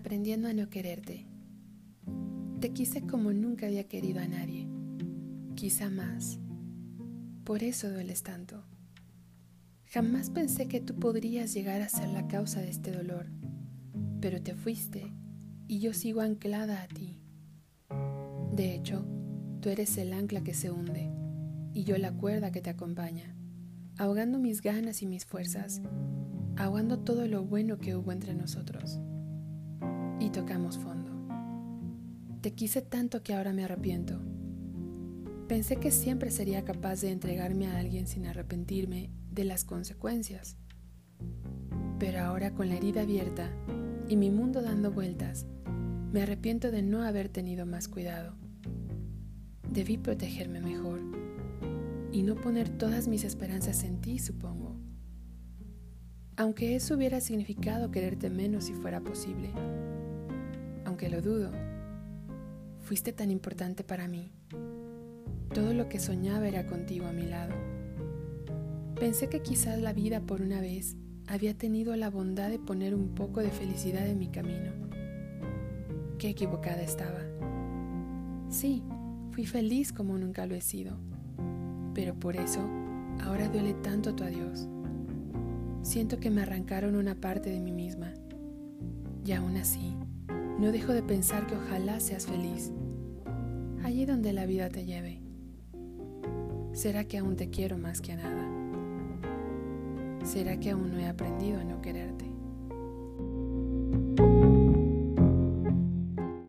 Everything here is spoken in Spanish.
Aprendiendo a no quererte. Te quise como nunca había querido a nadie, quizá más. Por eso dueles tanto. Jamás pensé que tú podrías llegar a ser la causa de este dolor, pero te fuiste y yo sigo anclada a ti. De hecho, tú eres el ancla que se hunde y yo la cuerda que te acompaña, ahogando mis ganas y mis fuerzas, ahogando todo lo bueno que hubo entre nosotros tocamos fondo. Te quise tanto que ahora me arrepiento. Pensé que siempre sería capaz de entregarme a alguien sin arrepentirme de las consecuencias. Pero ahora con la herida abierta y mi mundo dando vueltas, me arrepiento de no haber tenido más cuidado. Debí protegerme mejor y no poner todas mis esperanzas en ti, supongo. Aunque eso hubiera significado quererte menos si fuera posible aunque lo dudo. Fuiste tan importante para mí. Todo lo que soñaba era contigo a mi lado. Pensé que quizás la vida por una vez había tenido la bondad de poner un poco de felicidad en mi camino. Qué equivocada estaba. Sí, fui feliz como nunca lo he sido, pero por eso ahora duele tanto tu adiós. Siento que me arrancaron una parte de mí misma y aún así no dejo de pensar que ojalá seas feliz, allí donde la vida te lleve. ¿Será que aún te quiero más que a nada? ¿Será que aún no he aprendido a no quererte?